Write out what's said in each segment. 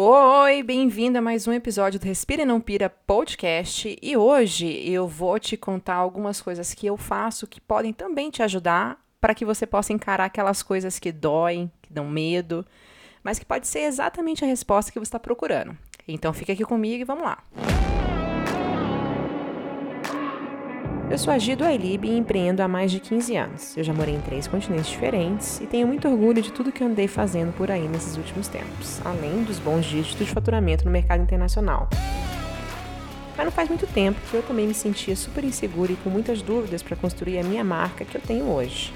Oi, bem-vindo a mais um episódio do Respira e Não Pira podcast. E hoje eu vou te contar algumas coisas que eu faço que podem também te ajudar para que você possa encarar aquelas coisas que doem, que dão medo, mas que pode ser exatamente a resposta que você está procurando. Então fica aqui comigo e vamos lá. Eu sou a Gido Ailib e empreendo há mais de 15 anos. Eu já morei em três continentes diferentes e tenho muito orgulho de tudo que andei fazendo por aí nesses últimos tempos, além dos bons dígitos de faturamento no mercado internacional. Mas não faz muito tempo que eu também me sentia super insegura e com muitas dúvidas para construir a minha marca que eu tenho hoje.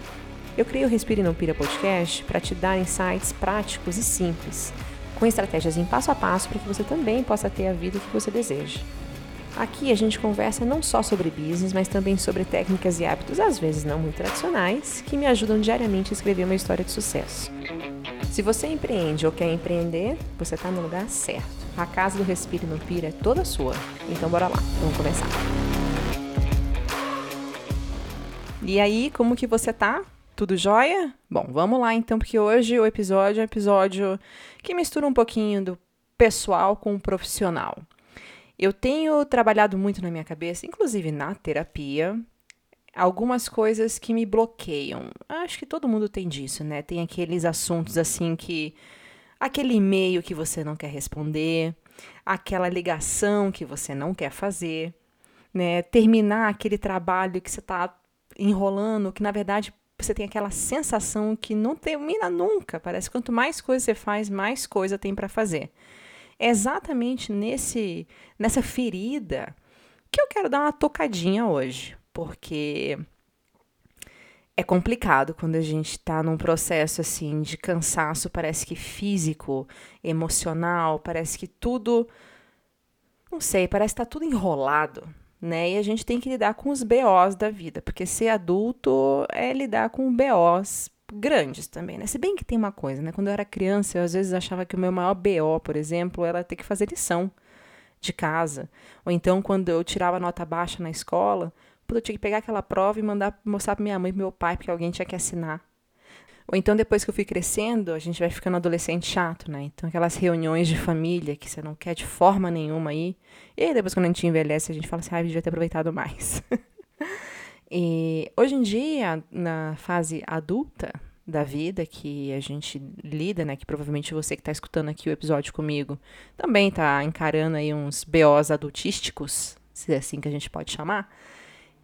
Eu criei o Respire Não Pira podcast para te dar insights práticos e simples, com estratégias em passo a passo para que você também possa ter a vida que você deseja. Aqui a gente conversa não só sobre business, mas também sobre técnicas e hábitos, às vezes não muito tradicionais, que me ajudam diariamente a escrever uma história de sucesso. Se você empreende ou quer empreender, você está no lugar certo. A casa do Respiro no Pira é toda sua. Então bora lá, vamos começar. E aí, como que você tá? Tudo jóia? Bom, vamos lá então, porque hoje o episódio é um episódio que mistura um pouquinho do pessoal com o profissional. Eu tenho trabalhado muito na minha cabeça, inclusive na terapia, algumas coisas que me bloqueiam. Acho que todo mundo tem disso, né? Tem aqueles assuntos assim que. aquele e-mail que você não quer responder, aquela ligação que você não quer fazer, né? Terminar aquele trabalho que você está enrolando, que na verdade você tem aquela sensação que não termina nunca. Parece que quanto mais coisa você faz, mais coisa tem para fazer. É exatamente nesse nessa ferida que eu quero dar uma tocadinha hoje, porque é complicado quando a gente está num processo assim de cansaço, parece que físico, emocional, parece que tudo não sei, parece que tá tudo enrolado, né? E a gente tem que lidar com os BOs da vida, porque ser adulto é lidar com BOs grandes também, né? Se bem que tem uma coisa, né? Quando eu era criança, eu às vezes achava que o meu maior BO, por exemplo, era ter que fazer lição de casa. Ou então, quando eu tirava nota baixa na escola, eu tinha que pegar aquela prova e mandar mostrar para minha mãe e meu pai, porque alguém tinha que assinar. Ou então, depois que eu fui crescendo, a gente vai ficando adolescente chato, né? Então, aquelas reuniões de família que você não quer de forma nenhuma aí. E aí, depois, quando a gente envelhece, a gente fala assim, ah, devia ter aproveitado mais. E hoje em dia, na fase adulta da vida que a gente lida, né, que provavelmente você que está escutando aqui o episódio comigo também está encarando aí uns BOs adultísticos, se é assim que a gente pode chamar,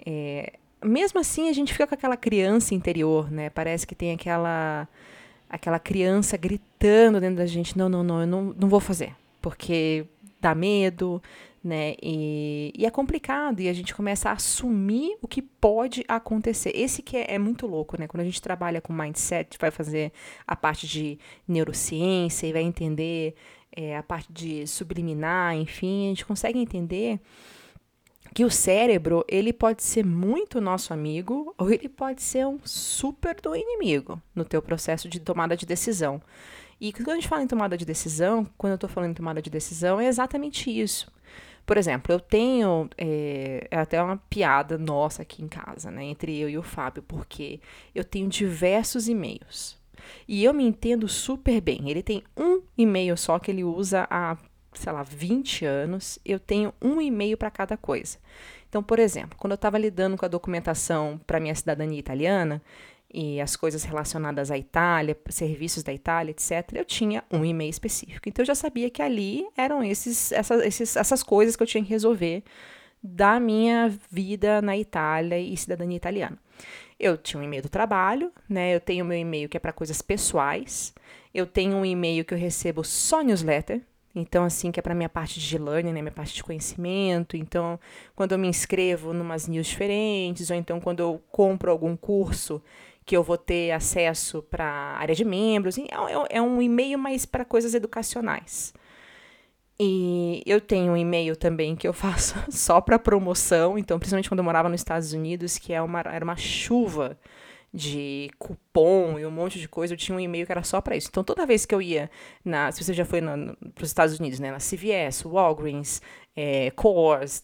é, mesmo assim a gente fica com aquela criança interior, né? Parece que tem aquela aquela criança gritando dentro da gente, não, não, não, eu não, não vou fazer, porque dá medo, né? E, e, é complicado e a gente começa a assumir o que pode acontecer. Esse que é, é, muito louco, né? Quando a gente trabalha com mindset, vai fazer a parte de neurociência e vai entender é, a parte de subliminar, enfim, a gente consegue entender que o cérebro ele pode ser muito nosso amigo ou ele pode ser um super do inimigo no teu processo de tomada de decisão. E quando a gente fala em tomada de decisão, quando eu estou falando em tomada de decisão, é exatamente isso. Por exemplo, eu tenho é, é, até uma piada nossa aqui em casa, né, entre eu e o Fábio, porque eu tenho diversos e-mails. E eu me entendo super bem. Ele tem um e-mail só que ele usa há, sei lá, 20 anos. Eu tenho um e-mail para cada coisa. Então, por exemplo, quando eu estava lidando com a documentação para minha cidadania italiana, e as coisas relacionadas à Itália, serviços da Itália, etc., eu tinha um e-mail específico. Então eu já sabia que ali eram esses, essas, esses, essas coisas que eu tinha que resolver da minha vida na Itália e cidadania italiana. Eu tinha um e-mail do trabalho, né? Eu tenho meu e-mail que é para coisas pessoais. Eu tenho um e-mail que eu recebo só newsletter, então, assim, que é para minha parte de learning, né, minha parte de conhecimento. Então, quando eu me inscrevo numas news diferentes, ou então quando eu compro algum curso, que eu vou ter acesso para área de membros. É, é, é um e-mail mais para coisas educacionais. E eu tenho um e-mail também que eu faço só para promoção, então, principalmente quando eu morava nos Estados Unidos, que é uma, era uma chuva de cupom e um monte de coisa, eu tinha um e-mail que era só para isso. Então, toda vez que eu ia, na, se você já foi para os Estados Unidos, né, na CVS, Walgreens, é,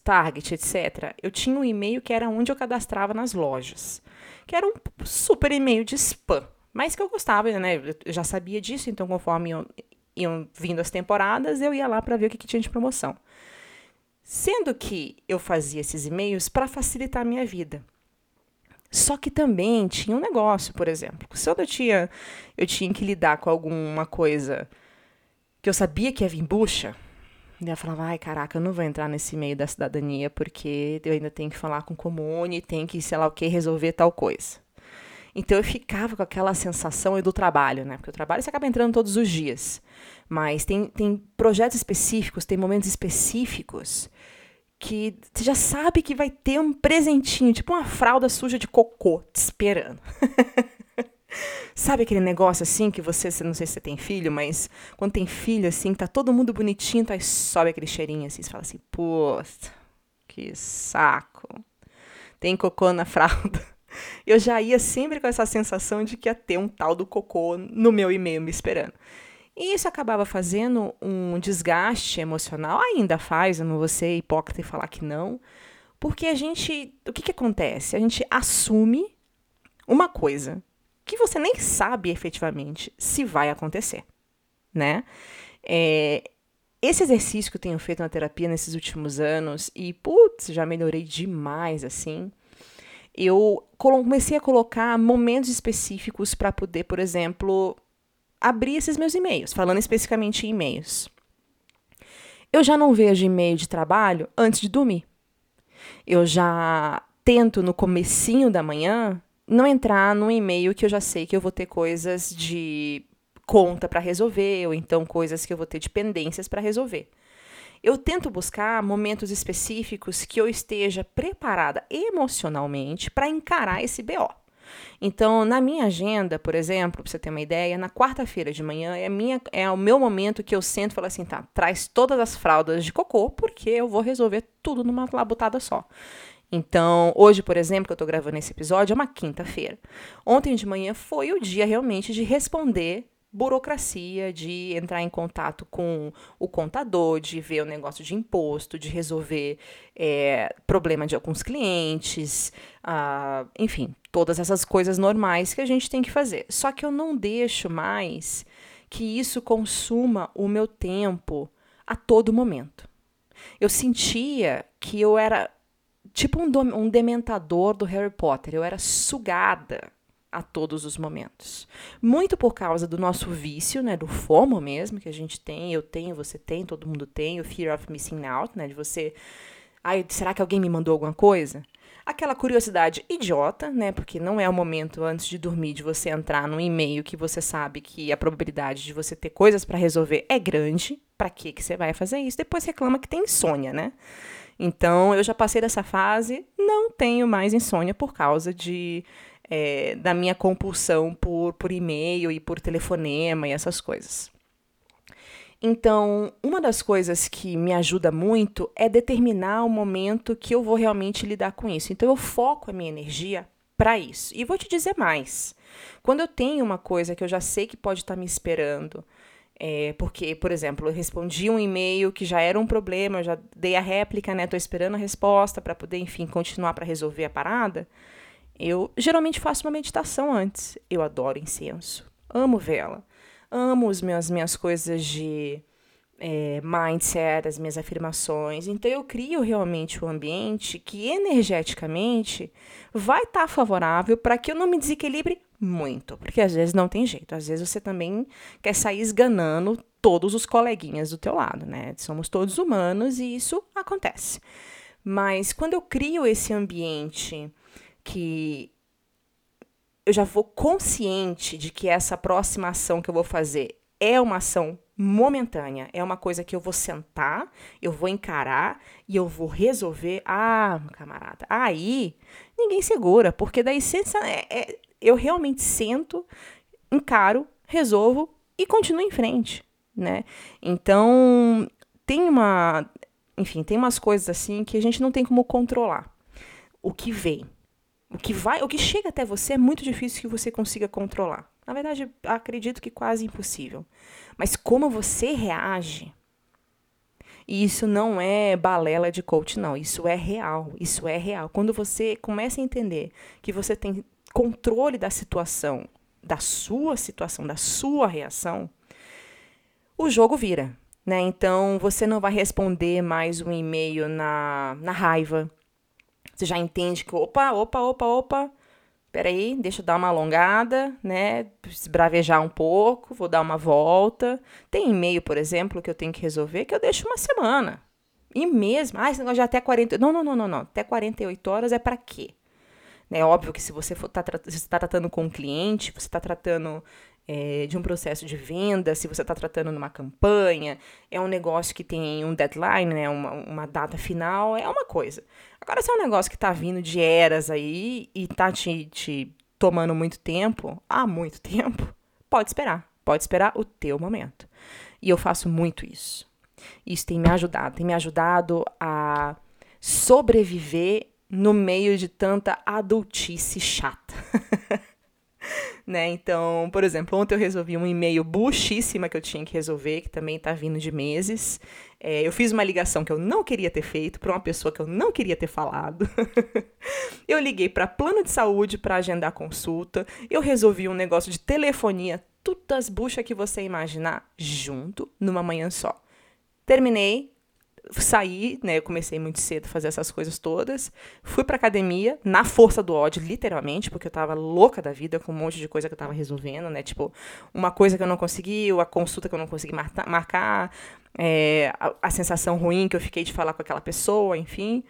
Target, etc., eu tinha um e-mail que era onde eu cadastrava nas lojas que era um super e-mail de spam. Mas que eu gostava, né? Eu já sabia disso, então conforme eu iam vindo as temporadas, eu ia lá para ver o que, que tinha de promoção. Sendo que eu fazia esses e-mails para facilitar a minha vida. Só que também tinha um negócio, por exemplo. Quando eu tinha, eu tinha que lidar com alguma coisa que eu sabia que ia vir bucha, e eu falava, ai, caraca, eu não vou entrar nesse meio da cidadania porque eu ainda tenho que falar com o comune, tenho que, sei lá o que, resolver tal coisa. Então eu ficava com aquela sensação do trabalho, né? Porque o trabalho você acaba entrando todos os dias. Mas tem, tem projetos específicos, tem momentos específicos que você já sabe que vai ter um presentinho, tipo uma fralda suja de cocô te esperando. Sabe aquele negócio assim que você, não sei se você tem filho, mas quando tem filho assim, tá todo mundo bonitinho, tá, sobe aquele cheirinho assim, você fala assim, pô, que saco. Tem cocô na fralda. Eu já ia sempre com essa sensação de que ia ter um tal do cocô no meu e-mail me esperando. E isso acabava fazendo um desgaste emocional, ainda faz, eu não vou ser hipócrita e falar que não, porque a gente, o que, que acontece? A gente assume uma coisa que você nem sabe efetivamente se vai acontecer, né? É, esse exercício que eu tenho feito na terapia nesses últimos anos, e putz, já melhorei demais assim, eu comecei a colocar momentos específicos para poder, por exemplo, abrir esses meus e-mails, falando especificamente em e-mails. Eu já não vejo e-mail de trabalho antes de dormir. Eu já tento no comecinho da manhã não entrar num e-mail que eu já sei que eu vou ter coisas de conta para resolver ou então coisas que eu vou ter dependências para resolver. Eu tento buscar momentos específicos que eu esteja preparada emocionalmente para encarar esse BO. Então, na minha agenda, por exemplo, para você ter uma ideia, na quarta-feira de manhã é, minha, é o meu momento que eu sento e falo assim, tá, traz todas as fraldas de cocô, porque eu vou resolver tudo numa labutada só. Então, hoje, por exemplo, que eu estou gravando esse episódio, é uma quinta-feira. Ontem de manhã foi o dia realmente de responder burocracia, de entrar em contato com o contador, de ver o negócio de imposto, de resolver é, problema de alguns clientes, uh, enfim, todas essas coisas normais que a gente tem que fazer. Só que eu não deixo mais que isso consuma o meu tempo a todo momento. Eu sentia que eu era tipo um, um dementador do Harry Potter, eu era sugada a todos os momentos. Muito por causa do nosso vício, né, do FOMO mesmo, que a gente tem, eu tenho, você tem, todo mundo tem, o fear of missing out, né, de você, ai, será que alguém me mandou alguma coisa? Aquela curiosidade idiota, né, porque não é o momento antes de dormir de você entrar num e-mail que você sabe que a probabilidade de você ter coisas para resolver é grande. Para que que você vai fazer isso? Depois reclama que tem insônia, né? Então, eu já passei dessa fase, não tenho mais insônia por causa de é, da minha compulsão por, por e-mail e por telefonema e essas coisas. Então, uma das coisas que me ajuda muito é determinar o momento que eu vou realmente lidar com isso. Então, eu foco a minha energia para isso. E vou te dizer mais. Quando eu tenho uma coisa que eu já sei que pode estar tá me esperando, é, porque, por exemplo, eu respondi um e-mail que já era um problema, eu já dei a réplica, né? Tô esperando a resposta para poder, enfim, continuar para resolver a parada. Eu geralmente faço uma meditação antes. Eu adoro incenso, amo vela, amo as minhas, minhas coisas de é, mindset, as minhas afirmações. Então eu crio realmente um ambiente que energeticamente vai estar tá favorável para que eu não me desequilibre muito, porque às vezes não tem jeito. Às vezes você também quer sair esganando todos os coleguinhas do teu lado, né? Somos todos humanos e isso acontece. Mas quando eu crio esse ambiente que eu já vou consciente de que essa próxima ação que eu vou fazer é uma ação momentânea, é uma coisa que eu vou sentar, eu vou encarar e eu vou resolver. Ah, camarada, aí ninguém segura, porque daí é, é, eu realmente sento, encaro, resolvo e continuo em frente, né? Então, tem uma, enfim, tem umas coisas assim que a gente não tem como controlar. O que vem, o que vai, o que chega até você é muito difícil que você consiga controlar. Na verdade, acredito que quase impossível. Mas como você reage, e isso não é balela de coach, não. Isso é real. Isso é real. Quando você começa a entender que você tem controle da situação, da sua situação, da sua reação, o jogo vira. Né? Então, você não vai responder mais um e-mail na, na raiva. Você já entende que, opa, opa, opa, opa, peraí, deixa eu dar uma alongada, né? Esbravejar um pouco, vou dar uma volta. Tem e-mail, por exemplo, que eu tenho que resolver que eu deixo uma semana. E mesmo, ah, esse negócio de até 40. Não, não, não, não, não. Até 48 horas é para quê? É óbvio que se você está tá tratando com um cliente, você está tratando é, de um processo de venda, se você está tratando numa campanha, é um negócio que tem um deadline, né, uma, uma data final, é uma coisa. Agora, se é um negócio que está vindo de eras aí e está te, te tomando muito tempo, há muito tempo, pode esperar. Pode esperar o teu momento. E eu faço muito isso. Isso tem me ajudado, tem me ajudado a sobreviver no meio de tanta adultice chata. né? Então, por exemplo, ontem eu resolvi um e-mail buchíssima que eu tinha que resolver, que também tá vindo de meses. É, eu fiz uma ligação que eu não queria ter feito para uma pessoa que eu não queria ter falado. eu liguei para plano de saúde para agendar consulta. Eu resolvi um negócio de telefonia, todas as buchas que você imaginar, junto, numa manhã só. Terminei, saí, né? Eu comecei muito cedo a fazer essas coisas todas. Fui pra academia, na força do ódio, literalmente, porque eu tava louca da vida com um monte de coisa que eu tava resolvendo, né? Tipo, uma coisa que eu não consegui, a consulta que eu não consegui marcar, é, a, a, sensação ruim que eu fiquei de falar com aquela pessoa, enfim.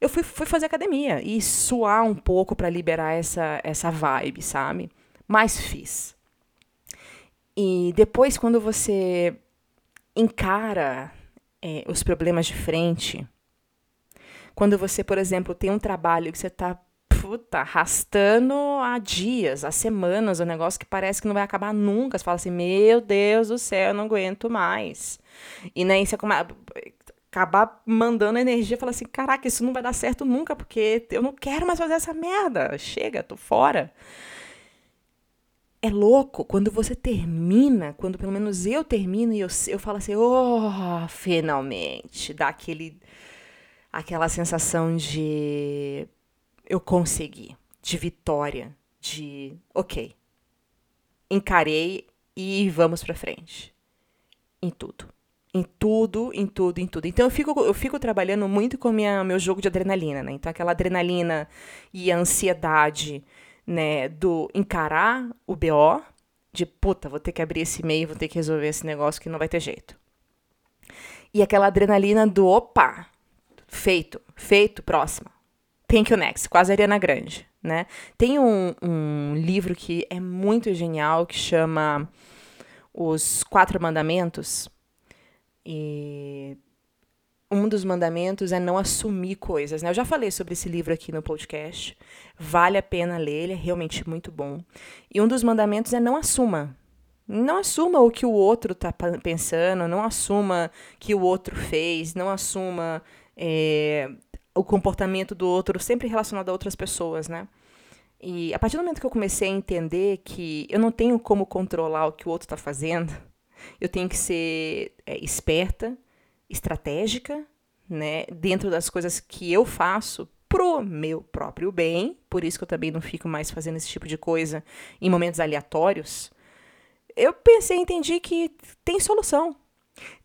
Eu fui, fui fazer academia e suar um pouco para liberar essa, essa vibe, sabe? Mas fiz. E depois, quando você encara é, os problemas de frente. Quando você, por exemplo, tem um trabalho que você está puta, arrastando há dias, há semanas, um negócio que parece que não vai acabar nunca. Você fala assim, meu Deus do céu, eu não aguento mais. E nem né, você acabar mandando energia e falar assim, caraca, isso não vai dar certo nunca, porque eu não quero mais fazer essa merda. Chega, tô fora é louco quando você termina, quando pelo menos eu termino e eu, eu falo assim, oh, finalmente, dá aquele, aquela sensação de eu consegui, de vitória, de ok, encarei e vamos para frente. Em tudo. Em tudo, em tudo, em tudo. Então eu fico, eu fico trabalhando muito com minha, meu jogo de adrenalina, né? Então aquela adrenalina e a ansiedade né, do encarar o BO, de puta, vou ter que abrir esse e-mail, vou ter que resolver esse negócio que não vai ter jeito. E aquela adrenalina do opa, feito, feito, próximo. Thank you next, quase Ariana Grande, né? Tem um, um livro que é muito genial que chama Os Quatro Mandamentos. E um dos mandamentos é não assumir coisas. Né? Eu já falei sobre esse livro aqui no podcast. Vale a pena ler, ele é realmente muito bom. E um dos mandamentos é não assuma. Não assuma o que o outro está pensando, não assuma que o outro fez, não assuma é, o comportamento do outro, sempre relacionado a outras pessoas, né? E a partir do momento que eu comecei a entender que eu não tenho como controlar o que o outro está fazendo, eu tenho que ser é, esperta, estratégica, né, dentro das coisas que eu faço pro meu próprio bem, por isso que eu também não fico mais fazendo esse tipo de coisa em momentos aleatórios. Eu pensei, entendi que tem solução.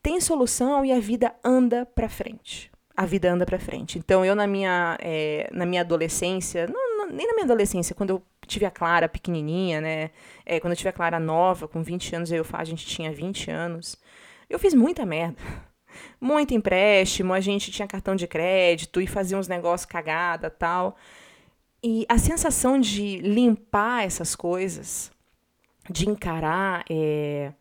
Tem solução e a vida anda para frente. A vida anda para frente. Então eu na minha é, na minha adolescência, não, não, nem na minha adolescência, quando eu tive a Clara pequenininha, né? É, quando eu tive a Clara nova, com 20 anos, eu, a gente tinha 20 anos. Eu fiz muita merda muito empréstimo, a gente tinha cartão de crédito e fazia uns negócios cagada tal. E a sensação de limpar essas coisas, de encarar é,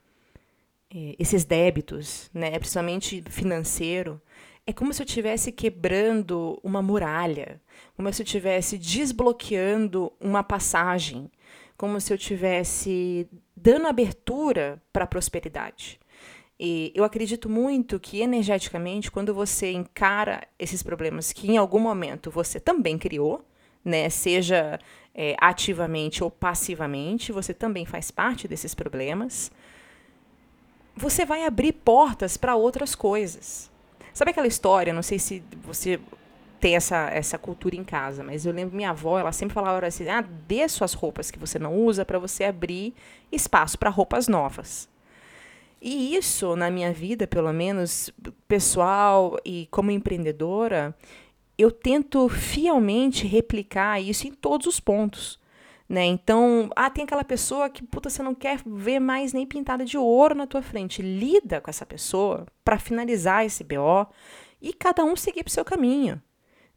é, esses débitos, né, principalmente financeiro, é como se eu estivesse quebrando uma muralha, como se eu estivesse desbloqueando uma passagem, como se eu estivesse dando abertura para a prosperidade. E eu acredito muito que energeticamente, quando você encara esses problemas que em algum momento você também criou, né, seja é, ativamente ou passivamente, você também faz parte desses problemas, você vai abrir portas para outras coisas. Sabe aquela história? Não sei se você tem essa, essa cultura em casa, mas eu lembro minha avó, ela sempre falava assim: ah, dê suas roupas que você não usa para você abrir espaço para roupas novas. E isso, na minha vida, pelo menos pessoal e como empreendedora, eu tento fielmente replicar isso em todos os pontos. Né? Então, ah, tem aquela pessoa que puta, você não quer ver mais nem pintada de ouro na tua frente. Lida com essa pessoa para finalizar esse BO e cada um seguir para o seu caminho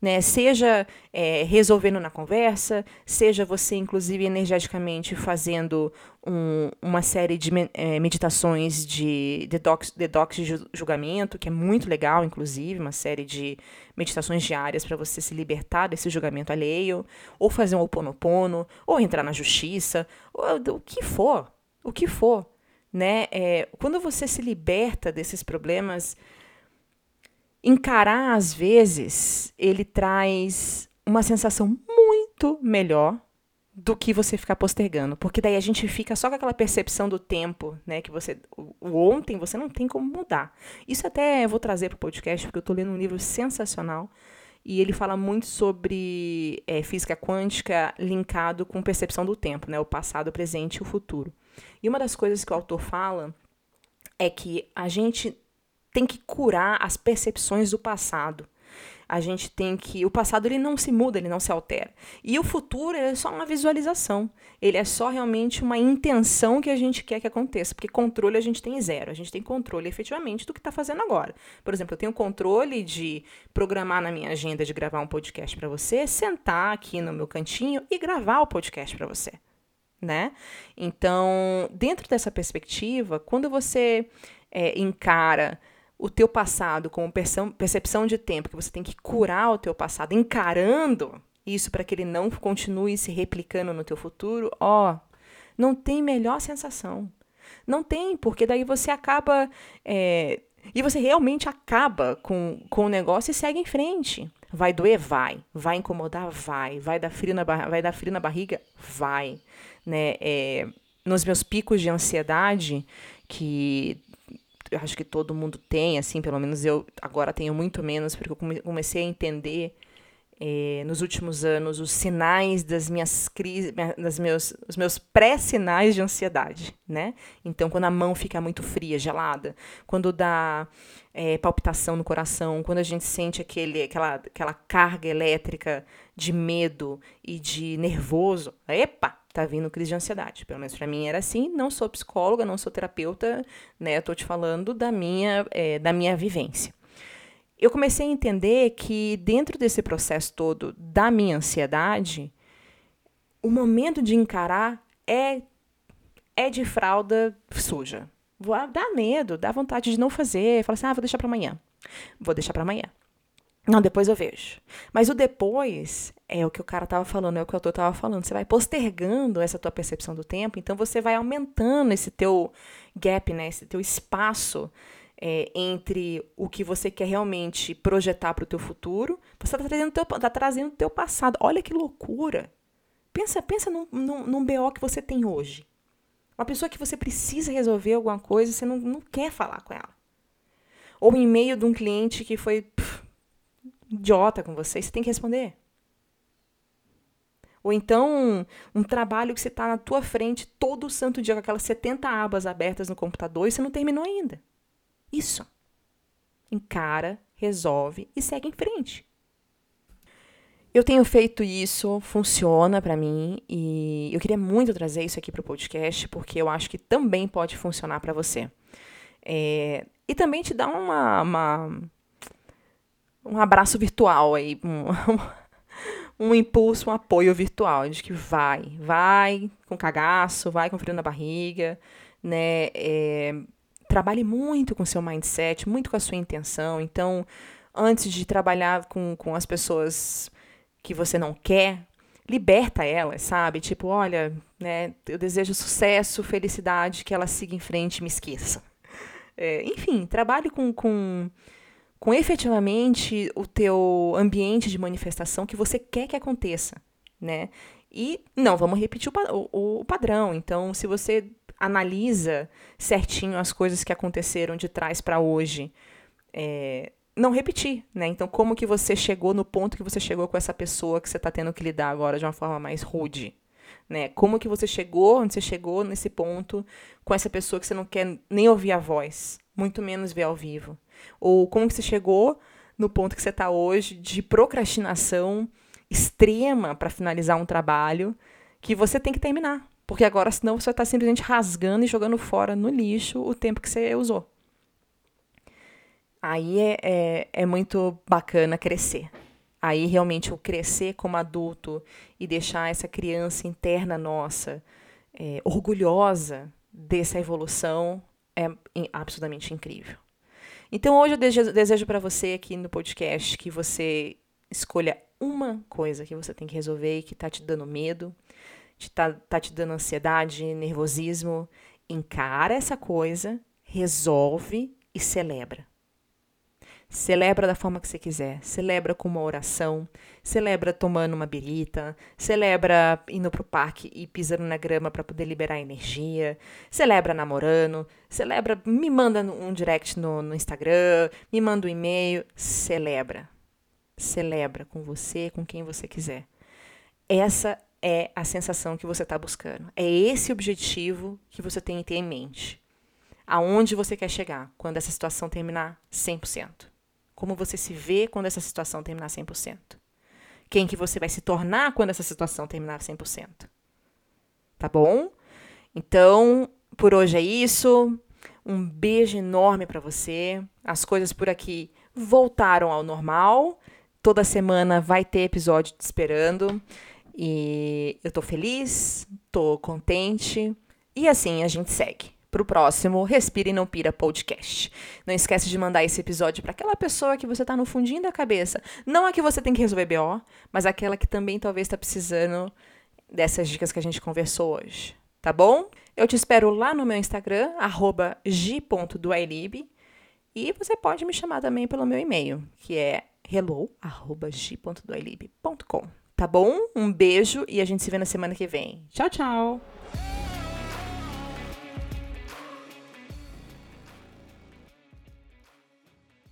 né? Seja é, resolvendo na conversa, seja você, inclusive, energeticamente fazendo um, uma série de é, meditações de detox, detox de julgamento, que é muito legal, inclusive, uma série de meditações diárias para você se libertar desse julgamento alheio, ou fazer um oponopono, ou entrar na justiça, ou o que for, o que for. Né? É, quando você se liberta desses problemas, encarar, às vezes, ele traz uma sensação muito melhor do que você ficar postergando, porque daí a gente fica só com aquela percepção do tempo, né, que você o, ontem você não tem como mudar. Isso até eu vou trazer para o podcast porque eu estou lendo um livro sensacional e ele fala muito sobre é, física quântica linkado com percepção do tempo, né, o passado, o presente e o futuro. E uma das coisas que o autor fala é que a gente tem que curar as percepções do passado. A gente tem que. O passado ele não se muda, ele não se altera. E o futuro é só uma visualização. Ele é só realmente uma intenção que a gente quer que aconteça. Porque controle a gente tem zero. A gente tem controle efetivamente do que está fazendo agora. Por exemplo, eu tenho controle de programar na minha agenda de gravar um podcast para você, sentar aqui no meu cantinho e gravar o podcast para você. Né? Então, dentro dessa perspectiva, quando você é, encara o teu passado como percepção de tempo, que você tem que curar o teu passado, encarando isso para que ele não continue se replicando no teu futuro, ó, não tem melhor sensação. Não tem, porque daí você acaba. É, e você realmente acaba com, com o negócio e segue em frente. Vai doer? Vai. Vai incomodar? Vai. Vai dar frio na, vai dar frio na barriga? Vai. Né? É, nos meus picos de ansiedade, que eu acho que todo mundo tem, assim, pelo menos eu agora tenho muito menos, porque eu comecei a entender é, nos últimos anos os sinais das minhas crises, das meus, os meus pré-sinais de ansiedade, né? Então, quando a mão fica muito fria, gelada, quando dá é, palpitação no coração, quando a gente sente aquele, aquela, aquela carga elétrica de medo e de nervoso, epa, tá vindo crise de ansiedade. Pelo menos para mim era assim. Não sou psicóloga, não sou terapeuta, né? Eu tô te falando da minha, é, da minha vivência. Eu comecei a entender que dentro desse processo todo da minha ansiedade, o momento de encarar é é de fralda suja. Dá medo, dá vontade de não fazer. Fala assim, ah, vou deixar para amanhã. Vou deixar para amanhã. Não, depois eu vejo. Mas o depois é o que o cara estava falando, é o que o autor estava falando. Você vai postergando essa tua percepção do tempo, então você vai aumentando esse teu gap, né? Esse teu espaço é, entre o que você quer realmente projetar para o teu futuro. Você está trazendo, teu, tá trazendo teu passado. Olha que loucura. Pensa, pensa num, num, num BO que você tem hoje. Uma pessoa que você precisa resolver alguma coisa e você não, não quer falar com ela. Ou em meio de um cliente que foi pff, idiota com você, você tem que responder. Ou então, um trabalho que você está na tua frente todo santo dia com aquelas 70 abas abertas no computador e você não terminou ainda. Isso. Encara, resolve e segue em frente. Eu tenho feito isso, funciona para mim e eu queria muito trazer isso aqui para o podcast porque eu acho que também pode funcionar para você. É, e também te dá uma, uma um abraço virtual aí, um, um impulso, um apoio virtual, de que vai, vai com cagaço, vai com frio na barriga, né? É, trabalhe muito com seu mindset, muito com a sua intenção. Então, antes de trabalhar com, com as pessoas que você não quer, liberta elas, sabe? Tipo, olha, né, eu desejo sucesso, felicidade, que ela siga em frente e me esqueça. É, enfim, trabalhe com, com com efetivamente o teu ambiente de manifestação que você quer que aconteça, né? E não, vamos repetir o, o, o padrão. Então, se você analisa certinho as coisas que aconteceram de trás para hoje, é, não repetir, né? Então, como que você chegou no ponto que você chegou com essa pessoa que você está tendo que lidar agora de uma forma mais rude? né? Como que você chegou, onde você chegou nesse ponto com essa pessoa que você não quer nem ouvir a voz, muito menos ver ao vivo. Ou como que você chegou no ponto que você está hoje de procrastinação extrema para finalizar um trabalho que você tem que terminar. Porque agora, senão, você estar simplesmente rasgando e jogando fora no lixo o tempo que você usou. Aí é, é, é muito bacana crescer. Aí realmente o crescer como adulto e deixar essa criança interna nossa é, orgulhosa dessa evolução é absolutamente incrível. Então hoje eu desejo, para você aqui no podcast que você escolha uma coisa que você tem que resolver e que está te dando medo, está tá te dando ansiedade, nervosismo. Encara essa coisa, resolve e celebra. Celebra da forma que você quiser. Celebra com uma oração, celebra tomando uma birita, celebra indo pro parque e pisando na grama para poder liberar energia, celebra namorando, celebra, me manda um direct no, no Instagram, me manda um e-mail, celebra. Celebra com você, com quem você quiser. Essa é a sensação que você está buscando. É esse objetivo que você tem que ter em mente. Aonde você quer chegar quando essa situação terminar 100%. Como você se vê quando essa situação terminar 100%. Quem que você vai se tornar quando essa situação terminar 100%. Tá bom? Então, por hoje é isso. Um beijo enorme para você. As coisas por aqui voltaram ao normal. Toda semana vai ter episódio te esperando. E eu tô feliz, tô contente. E assim a gente segue para o próximo Respira e Não Pira podcast. Não esquece de mandar esse episódio para aquela pessoa que você está no fundinho da cabeça. Não a que você tem que resolver BO, mas aquela que também talvez está precisando dessas dicas que a gente conversou hoje. Tá bom? Eu te espero lá no meu Instagram, g.duailib. E você pode me chamar também pelo meu e-mail, que é hello.g.duailib.com. Tá bom? Um beijo e a gente se vê na semana que vem. Tchau, tchau!